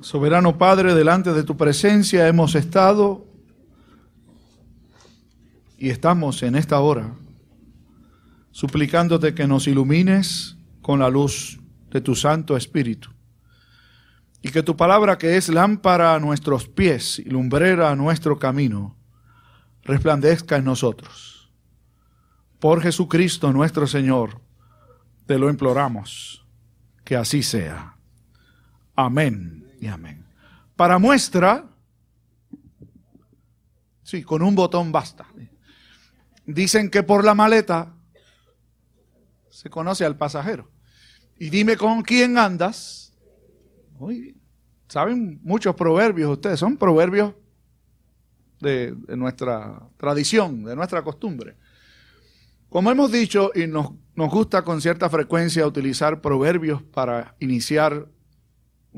Soberano Padre, delante de tu presencia hemos estado y estamos en esta hora suplicándote que nos ilumines con la luz de tu Santo Espíritu y que tu palabra que es lámpara a nuestros pies y lumbrera a nuestro camino resplandezca en nosotros. Por Jesucristo nuestro Señor, te lo imploramos, que así sea. Amén y amén. Para muestra, sí, con un botón basta. Dicen que por la maleta se conoce al pasajero. Y dime con quién andas. Saben muchos proverbios ustedes, son proverbios de, de, nuestra tradición, de nuestra costumbre. Como hemos dicho, y nos, nos gusta con cierta frecuencia utilizar proverbios para iniciar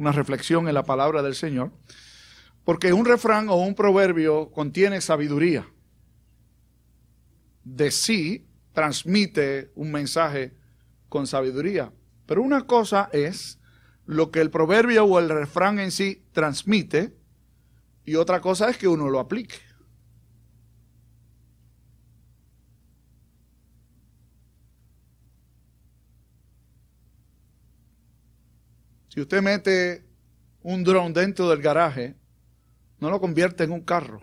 una reflexión en la palabra del Señor, porque un refrán o un proverbio contiene sabiduría. De sí transmite un mensaje con sabiduría. Pero una cosa es lo que el proverbio o el refrán en sí transmite y otra cosa es que uno lo aplique. Si usted mete un dron dentro del garaje, no lo convierte en un carro.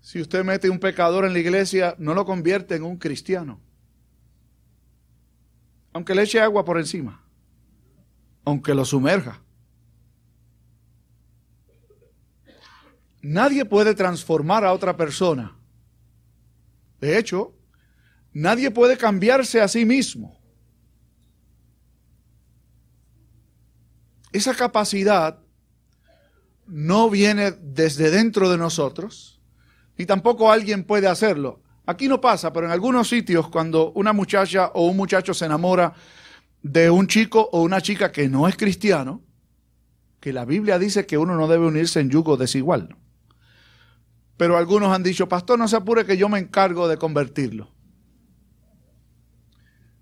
Si usted mete un pecador en la iglesia, no lo convierte en un cristiano. Aunque le eche agua por encima. Aunque lo sumerja. Nadie puede transformar a otra persona. De hecho, nadie puede cambiarse a sí mismo. Esa capacidad no viene desde dentro de nosotros, ni tampoco alguien puede hacerlo. Aquí no pasa, pero en algunos sitios cuando una muchacha o un muchacho se enamora de un chico o una chica que no es cristiano, que la Biblia dice que uno no debe unirse en yugo desigual. Pero algunos han dicho, pastor, no se apure que yo me encargo de convertirlo.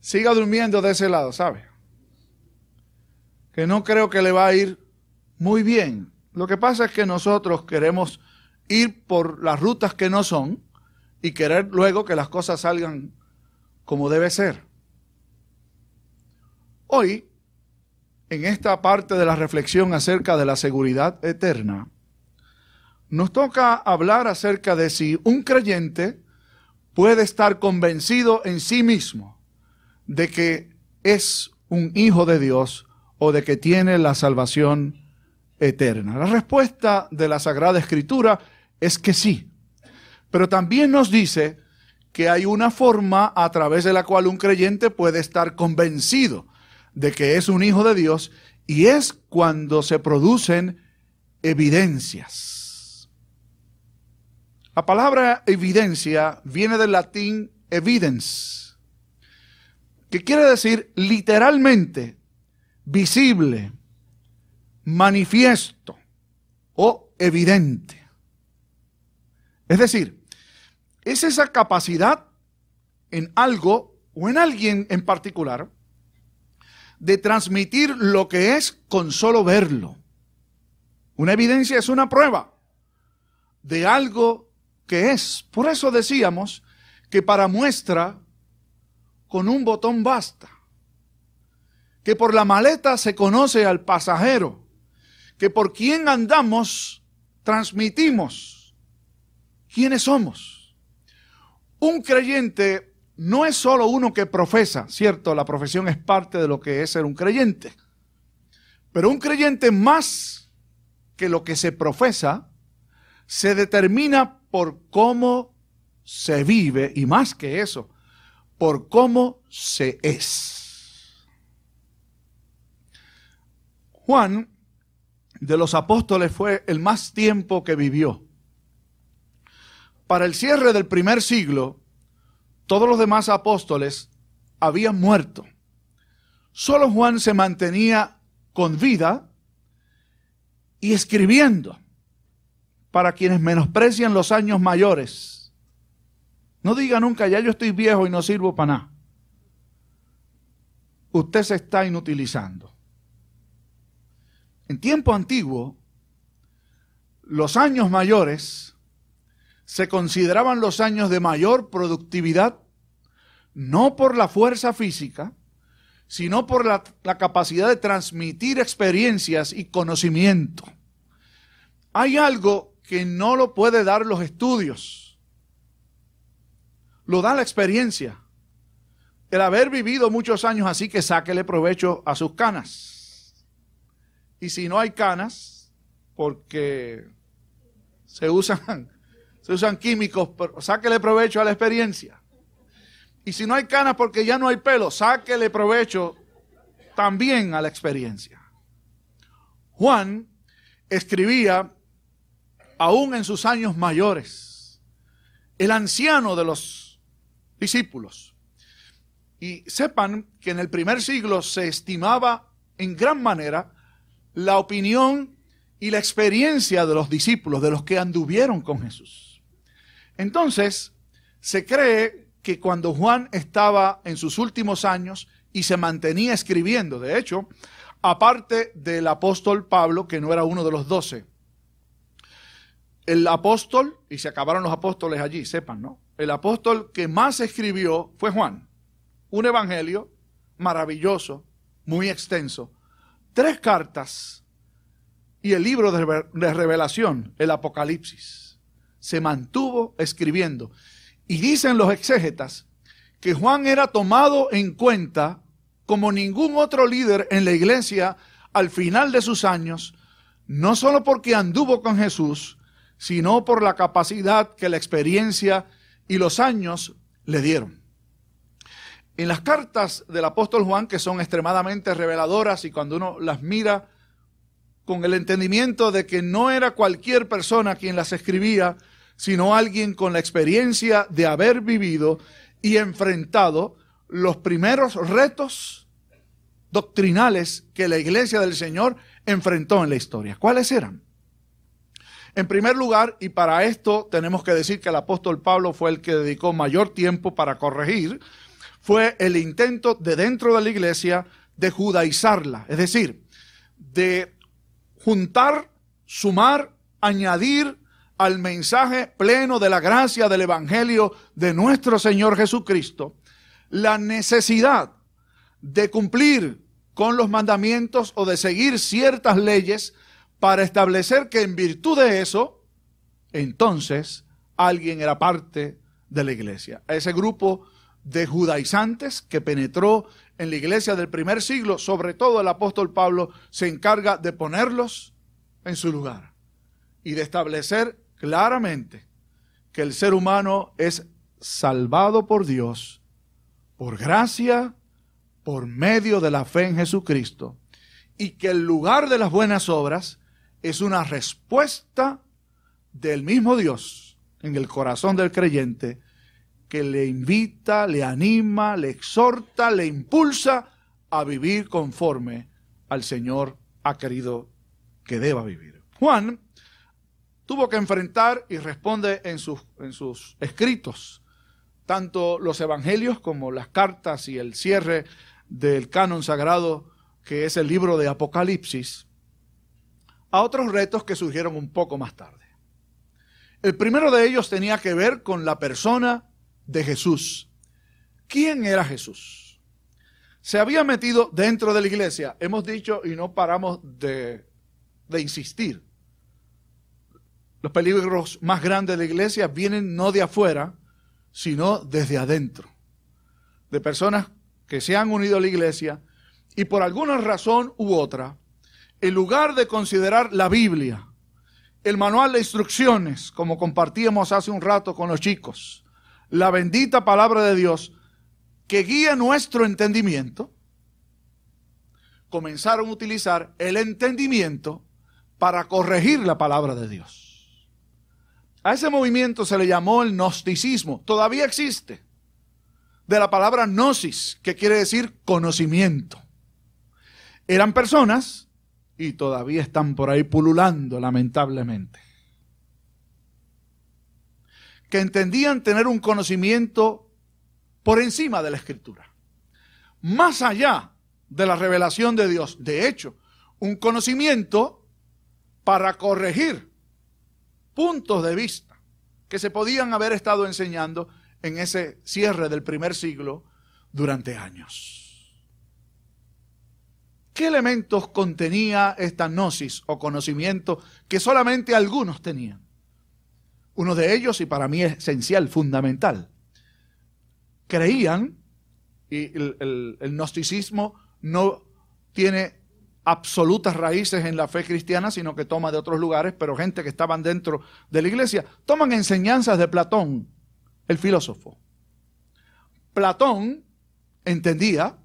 Siga durmiendo de ese lado, ¿sabe? Que no creo que le va a ir muy bien. Lo que pasa es que nosotros queremos ir por las rutas que no son y querer luego que las cosas salgan como debe ser. Hoy, en esta parte de la reflexión acerca de la seguridad eterna, nos toca hablar acerca de si un creyente puede estar convencido en sí mismo de que es un hijo de Dios o de que tiene la salvación eterna? La respuesta de la Sagrada Escritura es que sí. Pero también nos dice que hay una forma a través de la cual un creyente puede estar convencido de que es un hijo de Dios y es cuando se producen evidencias. La palabra evidencia viene del latín evidence, que quiere decir literalmente visible, manifiesto o evidente. Es decir, es esa capacidad en algo o en alguien en particular de transmitir lo que es con solo verlo. Una evidencia es una prueba de algo que es. Por eso decíamos que para muestra con un botón basta que por la maleta se conoce al pasajero, que por quien andamos transmitimos quiénes somos. Un creyente no es solo uno que profesa, cierto, la profesión es parte de lo que es ser un creyente, pero un creyente más que lo que se profesa se determina por cómo se vive y más que eso, por cómo se es. Juan de los apóstoles fue el más tiempo que vivió. Para el cierre del primer siglo, todos los demás apóstoles habían muerto. Solo Juan se mantenía con vida y escribiendo para quienes menosprecian los años mayores. No diga nunca, ya yo estoy viejo y no sirvo para nada. usted se está inutilizando. En tiempo antiguo, los años mayores se consideraban los años de mayor productividad, no por la fuerza física, sino por la, capacidad de transmitir experiencias y conocimiento. Hay algo que no lo puede dar los estudios, lo da la experiencia. El haber vivido muchos años así que sáquele provecho a sus canas. Y si no hay canas, porque se usan, se usan químicos, pero sáquele provecho a la experiencia. Y si no hay canas porque ya no hay pelo, sáquele provecho también a la experiencia. Juan escribía aún en sus años mayores, el anciano de los discípulos. Y sepan que en el primer siglo se estimaba en gran manera la opinión y la experiencia de los discípulos, de los que anduvieron con Jesús. Entonces, se cree que cuando Juan estaba en sus últimos años y se mantenía escribiendo, de hecho, aparte del apóstol Pablo, que no era uno de los doce, el apóstol, y se acabaron los apóstoles allí, sepan, ¿no? El apóstol que más escribió fue Juan. Un evangelio maravilloso, muy extenso. Tres cartas y el libro de revelación, el Apocalipsis. Se mantuvo escribiendo. Y dicen los exégetas que Juan era tomado en cuenta como ningún otro líder en la iglesia al final de sus años, no solo porque anduvo con Jesús, sino por la capacidad que la experiencia y los años le dieron. En las cartas del apóstol Juan, que son extremadamente reveladoras y cuando uno las mira con el entendimiento de que no era cualquier persona quien las escribía, sino alguien con la experiencia de haber vivido y enfrentado los primeros retos doctrinales que la iglesia del Señor enfrentó en la historia. ¿Cuáles eran? En primer lugar, y para esto tenemos que decir que el apóstol Pablo fue el que dedicó mayor tiempo para corregir, fue el intento de dentro de la iglesia de judaizarla, es decir, de juntar, sumar, añadir al mensaje pleno de la gracia del Evangelio de nuestro Señor Jesucristo la necesidad de cumplir con los mandamientos o de seguir ciertas leyes para establecer que en virtud de eso, entonces alguien era parte de la iglesia. Ese grupo de judaizantes que penetró en la iglesia del primer siglo, sobre todo el apóstol Pablo se encarga de ponerlos en su lugar y de establecer claramente que el ser humano es salvado por Dios, por gracia, por medio de la fe en Jesucristo, y que el lugar de las buenas obras es una respuesta del mismo Dios en el corazón del creyente que le invita, le anima, le exhorta, le impulsa a vivir conforme al Señor ha querido que deba vivir. Juan tuvo que enfrentar y responde en sus, en sus escritos, tanto los evangelios como las cartas y el cierre del canon sagrado que es el libro de Apocalipsis, a otros retos que surgieron un poco más tarde. El primero de ellos tenía que ver con la persona de Jesús. ¿Quién era Jesús? Se había metido dentro de la iglesia, hemos dicho y no paramos de, de insistir. Los peligros más grandes de la iglesia vienen no de afuera, sino desde adentro. De personas que se han unido a la iglesia y por alguna razón u otra, en lugar de considerar la Biblia, el manual de instrucciones, como compartíamos hace un rato con los chicos, la bendita palabra de Dios que guía nuestro entendimiento, comenzaron a utilizar el entendimiento para corregir la palabra de Dios. A ese movimiento se le llamó el gnosticismo. Todavía existe. De la palabra gnosis, que quiere decir conocimiento. Eran personas y todavía están por ahí pululando, lamentablemente que entendían tener un conocimiento por encima de la escritura, más allá de la revelación de Dios. De hecho, un conocimiento para corregir puntos de vista que se podían haber estado enseñando en ese cierre del primer siglo durante años. ¿Qué elementos contenía esta gnosis o conocimiento que solamente algunos tenían? Uno de ellos, y para mí es esencial, fundamental, creían, y el, gnosticismo no tiene absolutas raíces en la fe cristiana, sino que toma de otros lugares, pero gente que estaban dentro de la iglesia, toman enseñanzas de Platón, el filósofo. Platón entendía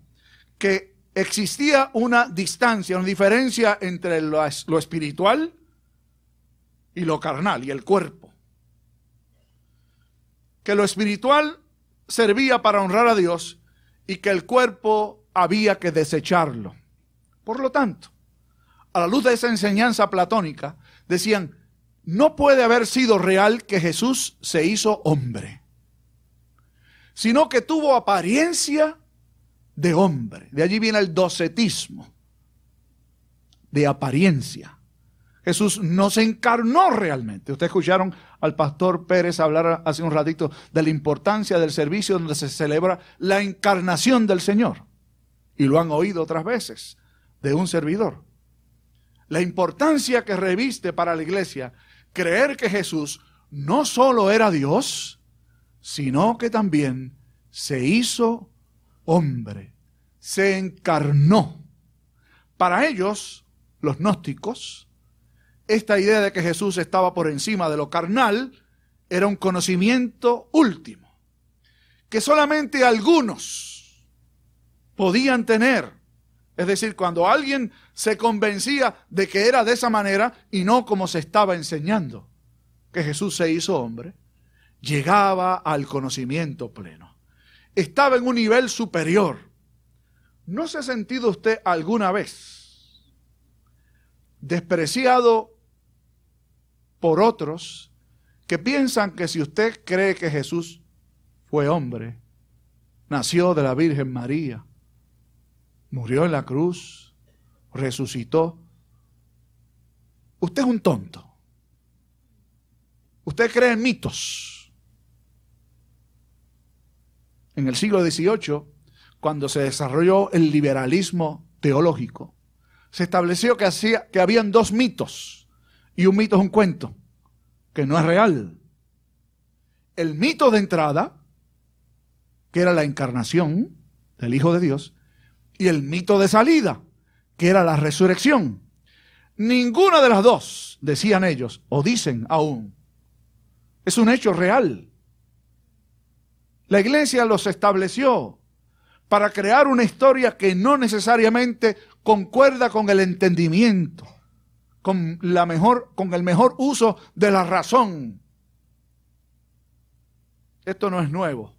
que existía una distancia, una diferencia entre lo, lo espiritual y lo carnal y el cuerpo. Que lo espiritual servía para honrar a Dios y que el cuerpo había que desecharlo. Por lo tanto, a la luz de esa enseñanza platónica, decían, no puede haber sido real que Jesús se hizo hombre sino que tuvo apariencia de hombre. De allí viene el docetismo, de apariencia. Jesús no se encarnó realmente. Ustedes escucharon al pastor Pérez hablar hace un ratito de la importancia del servicio donde se celebra la encarnación del Señor. Y lo han oído otras veces de un servidor. La importancia que reviste para la iglesia creer que Jesús no solo era Dios, sino que también se hizo hombre, se encarnó. Para ellos, los gnósticos, esta idea de que Jesús estaba por encima de lo carnal era un conocimiento último, que solamente algunos podían tener. Es decir, cuando alguien se convencía de que era de esa manera y no como se estaba enseñando, que Jesús se hizo hombre, llegaba al conocimiento pleno. Estaba en un nivel superior. ¿No se ha sentido usted alguna vez despreciado por otros que piensan que si usted cree que Jesús fue hombre, nació de la Virgen María, murió en la cruz, resucitó, usted es un tonto. Usted cree en mitos. en el siglo XVIII, cuando se desarrolló el liberalismo teológico, se estableció que, hacía, que habían dos mitos, y un mito es un cuento, que no es real. El mito de entrada, que era la encarnación del Hijo de Dios, y el mito de salida, que era la resurrección. Ninguna de las dos, decían ellos, o dicen aún, es un hecho real. La iglesia los estableció para crear una historia que no necesariamente concuerda con el entendimiento, con, la mejor, con el mejor uso de la razón. Esto no es nuevo.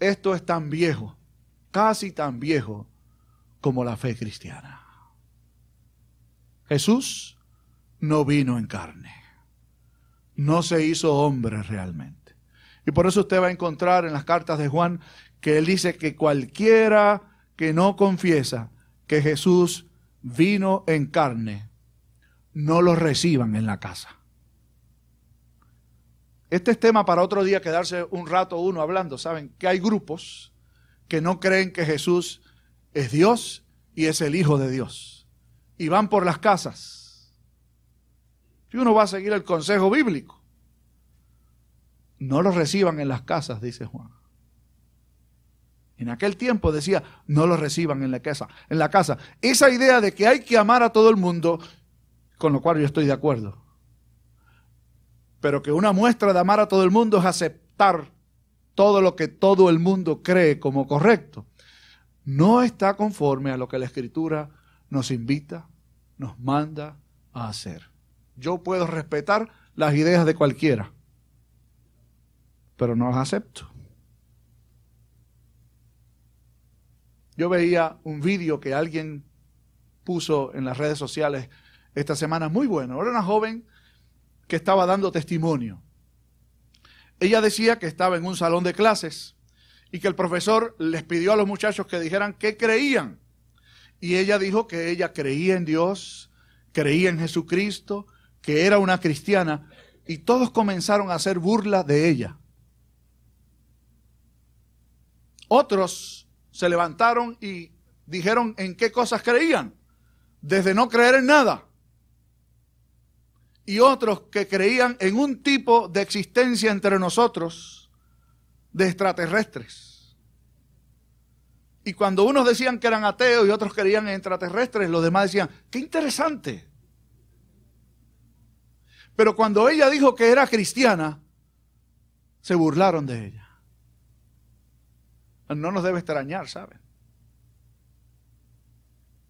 Esto es tan viejo, casi tan viejo como la fe cristiana. Jesús no vino en carne, no se hizo hombre realmente. Y por eso usted va a encontrar en las cartas de Juan que él dice que cualquiera que no confiesa que Jesús vino en carne, no lo reciban en la casa. Este es tema para otro día quedarse un rato uno hablando. Saben que hay grupos que no creen que Jesús es Dios y es el Hijo de Dios. Y van por las casas. Y uno va a seguir el consejo bíblico. No los reciban en las casas, dice Juan. En aquel tiempo decía, no los reciban en la casa. En la casa. Esa idea de que hay que amar a todo el mundo, con lo cual yo estoy de acuerdo. Pero que una muestra de amar a todo el mundo es aceptar todo lo que todo el mundo cree como correcto. No está conforme a lo que la Escritura nos invita, nos manda a hacer. Yo puedo respetar las ideas de cualquiera pero no las acepto. Yo veía un vídeo que alguien puso en las redes sociales esta semana muy bueno. Era una joven que estaba dando testimonio. Ella decía que estaba en un salón de clases y que el profesor les pidió a los muchachos que dijeran qué creían. Y ella dijo que ella creía en Dios, creía en Jesucristo, que era una cristiana, y todos comenzaron a hacer burla de ella. Otros se levantaron y dijeron en qué cosas creían, desde no creer en nada. Y otros que creían en un tipo de existencia entre nosotros de extraterrestres. Y cuando unos decían que eran ateos y otros creían en extraterrestres, los demás decían, qué interesante. Pero cuando ella dijo que era cristiana, se burlaron de ella. No nos debe extrañar, ¿saben?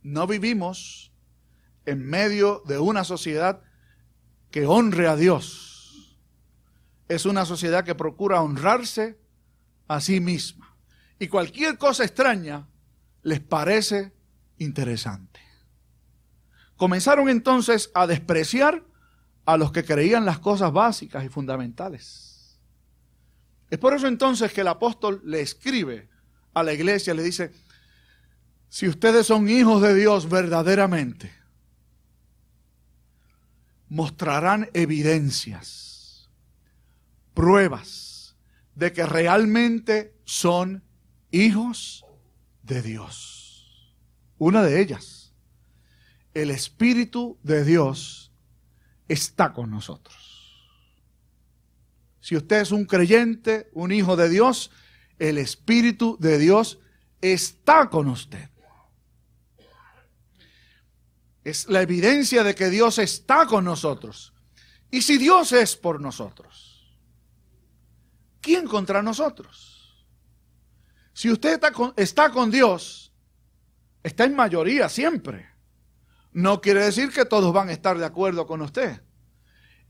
No vivimos en medio de una sociedad que honre a Dios. Es una sociedad que procura honrarse a sí misma. Y cualquier cosa extraña les parece interesante. Comenzaron entonces a despreciar a los que creían las cosas básicas y fundamentales. Es por eso entonces que el apóstol le escribe a la iglesia, le dice, si ustedes son hijos de Dios verdaderamente, mostrarán evidencias, pruebas de que realmente son hijos de Dios. Una de ellas, el Espíritu de Dios está con nosotros. Si usted es un creyente, un hijo de Dios, el Espíritu de Dios está con usted. Es la evidencia de que Dios está con nosotros. Y si Dios es por nosotros, ¿quién contra nosotros? Si usted está con, está con Dios, está en mayoría siempre. No quiere decir que todos van a estar de acuerdo con usted.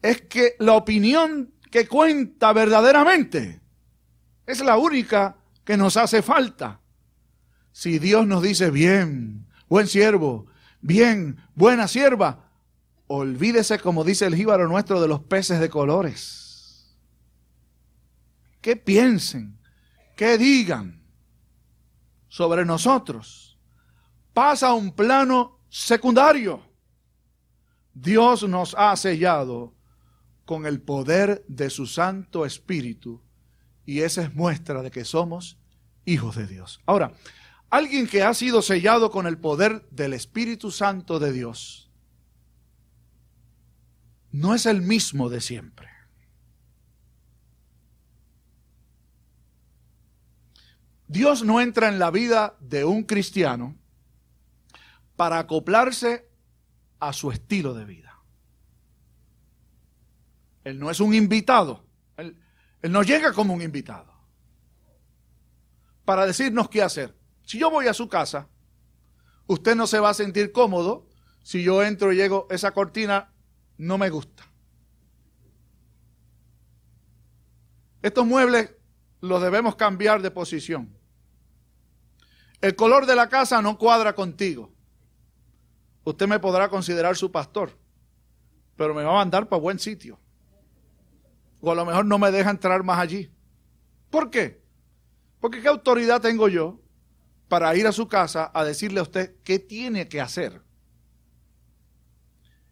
Es que la opinión que cuenta verdaderamente es la única que nos hace falta. Si Dios nos dice, bien, buen siervo, bien, buena sierva, olvídese, como dice el jíbaro nuestro, de los peces de colores. ¿Qué piensen? ¿Qué digan sobre nosotros? Pasa a un plano secundario. Dios nos ha sellado con el poder de su Santo Espíritu y esa es muestra de que somos hijos de Dios. Ahora, alguien que ha sido sellado con el poder del Espíritu Santo de Dios no es el mismo de siempre. Dios no entra en la vida de un cristiano para acoplarse a su estilo de vida. Él no es un invitado. Él no llega como un invitado para decirnos qué hacer. Si yo voy a su casa, usted no se va a sentir cómodo si yo entro y llego, esa cortina no me gusta. Estos muebles los debemos cambiar de posición. El color de la casa no cuadra contigo. Usted me podrá considerar su pastor, pero me va a mandar para buen sitio o a lo mejor no me deja entrar más allí. ¿Por qué? Porque ¿qué autoridad tengo yo para ir a su casa a decirle a usted qué tiene que hacer?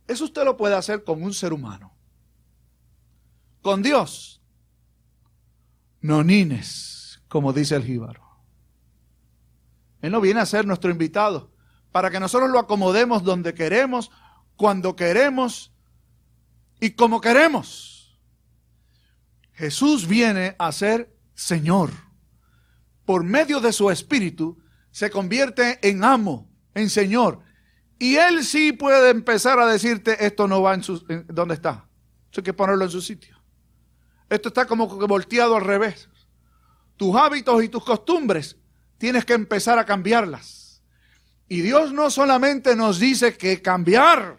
Eso usted lo puede hacer con un ser humano. Con Dios. No nines, como dice el jíbaro. Él no viene a ser nuestro invitado para que nosotros lo acomodemos donde queremos, cuando queremos y como queremos. Jesús viene a ser Señor. Por medio de su Espíritu se convierte en amo, en Señor. Y Él sí puede empezar a decirte, esto no va en su... ¿Dónde está? hay que ponerlo en su sitio. Esto está como volteado al revés. Tus hábitos y tus costumbres tienes que empezar a cambiarlas. Y Dios no solamente nos dice que cambiar,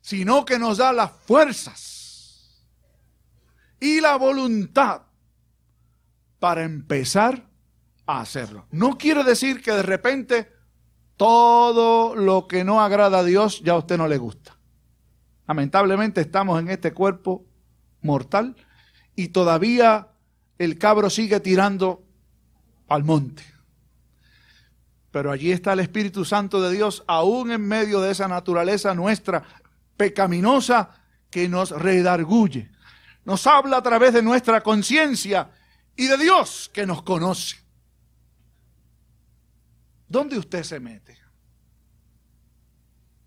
sino que nos da las fuerzas y la voluntad para empezar a hacerlo. No quiere decir que de repente todo lo que no agrada a Dios ya a usted no le gusta. Lamentablemente estamos en este cuerpo mortal y todavía el cabro sigue tirando al monte. Pero allí está el Espíritu Santo de Dios, aún en medio de esa naturaleza nuestra pecaminosa que nos redarguye. Nos habla a través de nuestra conciencia y de Dios que nos conoce. ¿Dónde usted se mete?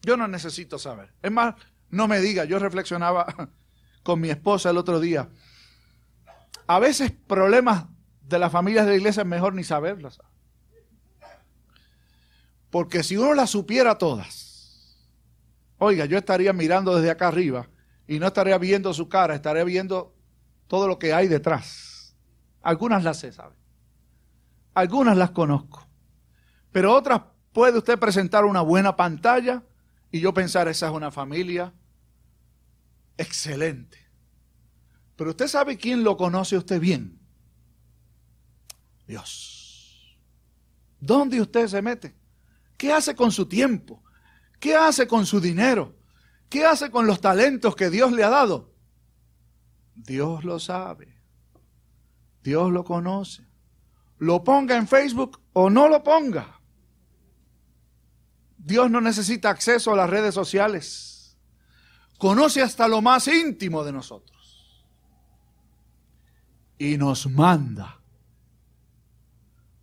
Yo no necesito saber. Es más, no me diga, yo reflexionaba con mi esposa el otro día. A veces problemas de las familias de la iglesia es mejor ni saberlas. Porque si uno las supiera todas, oiga, yo estaría mirando desde acá arriba y no estaría viendo su cara, estaría viendo todo lo que hay detrás. Algunas las sé, ¿sabe? Algunas las conozco. Pero otras puede usted presentar una buena pantalla y yo pensar, esa es una familia excelente. Pero usted sabe quién lo conoce usted bien. Dios. ¿Dónde usted se mete? ¿Qué hace con su tiempo? ¿Qué hace con su dinero? ¿Qué hace con los talentos que Dios le ha dado? Dios lo sabe. Dios lo conoce. Lo ponga en Facebook o no lo ponga. Dios no necesita acceso a las redes sociales. Conoce hasta lo más íntimo de nosotros. Y nos manda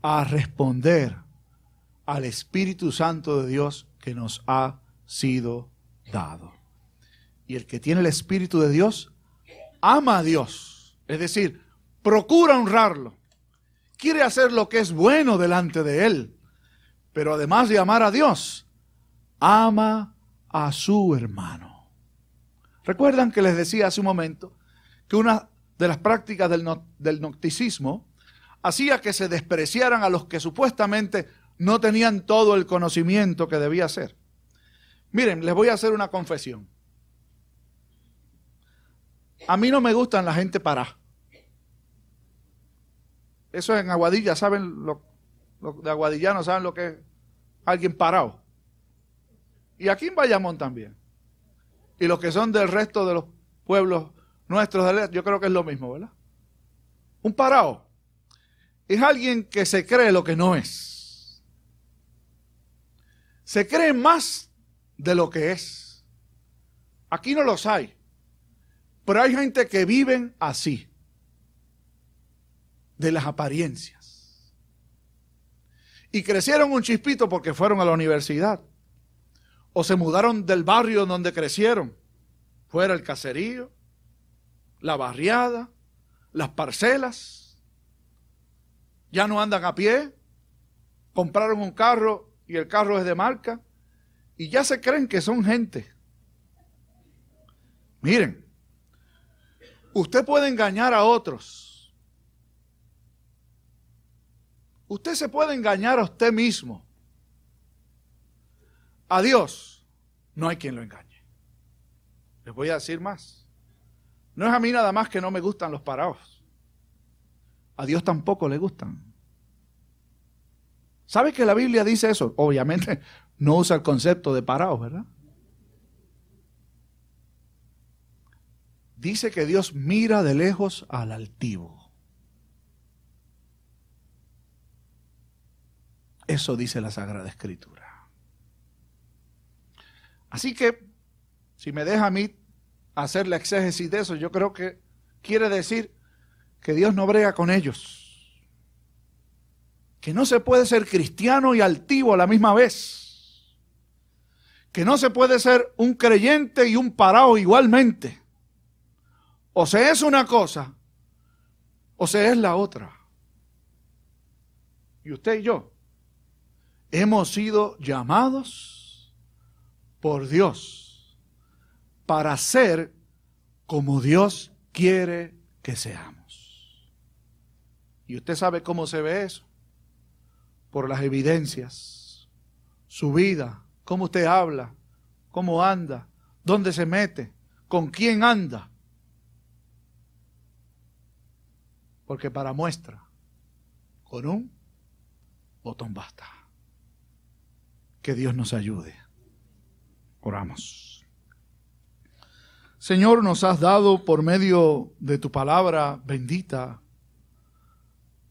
a responder al Espíritu Santo de Dios que nos ha sido dado. Y el que tiene el Espíritu de Dios ama a Dios, es decir, procura honrarlo, quiere hacer lo que es bueno delante de Él, pero además de amar a Dios, ama a su hermano. Recuerdan que les decía hace un momento que una de las prácticas del, del nocticismo hacía que se despreciaran a los que supuestamente no tenían todo el conocimiento que debía ser. Miren, les voy a hacer una confesión. A mí no me gustan la gente para. Eso en Aguadilla, ¿saben? Lo, de Aguadillano saben lo que es alguien parado. Y aquí en Bayamón también. Y los que son del resto de los pueblos nuestros, yo creo que es lo mismo, ¿verdad? Un parado es alguien que se cree lo que no es. Se cree más de lo que es. Aquí no los hay. Pero hay gente que viven así, de las apariencias. Y crecieron un chispito porque fueron a la universidad. O se mudaron del barrio donde crecieron. Fuera el caserío, la barriada, las parcelas ya no andan a pie, compraron un carro y el carro es de marca y ya se creen que son gente. Miren, usted puede engañar a otros. Usted se puede engañar a usted mismo. A Dios no hay quien lo engañe. Les voy a decir más. No es a mí nada más que no me gustan los parados. A Dios tampoco le gustan. ¿Sabe que la Biblia dice eso? Obviamente no usa el concepto de parados, ¿verdad? Dice que Dios mira de lejos al altivo. Eso dice la Sagrada Escritura. Así que, si me deja a mí hacer la exégesis de eso, yo creo que quiere decir que Dios no brega con ellos. Que no se puede ser cristiano y altivo a la misma vez. Que no se puede ser un creyente y un parado igualmente. O se es una cosa, o se es la otra. Y usted y yo hemos sido llamados por Dios para ser como Dios quiere que seamos. Y usted sabe cómo se ve eso. Por las evidencias. Su vida, cómo usted habla, cómo anda, dónde se mete, con quién anda. Porque para muestra, con un botón basta. Que Dios nos ayude. Oramos. Señor, nos has dado por medio de tu palabra bendita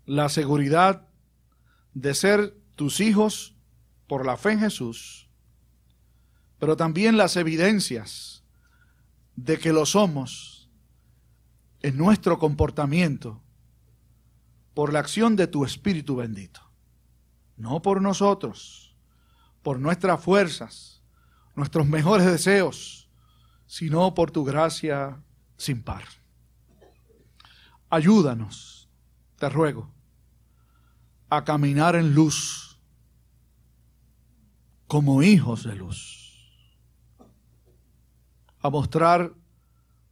la seguridad de ser tus hijos por la fe en Jesús, pero también las evidencias de que lo somos en nuestro comportamiento por la acción de tu Espíritu bendito. No por nosotros, por nuestras fuerzas, nuestros mejores deseos, sino por tu gracia sin par. Ayúdanos, te ruego, a caminar en luz como hijos de luz, a mostrar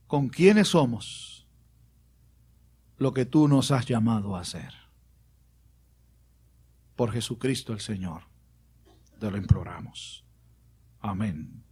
con quiénes somos lo que tú nos has llamado a hacer. Por Jesucristo el Señor, te lo imploramos. Amén.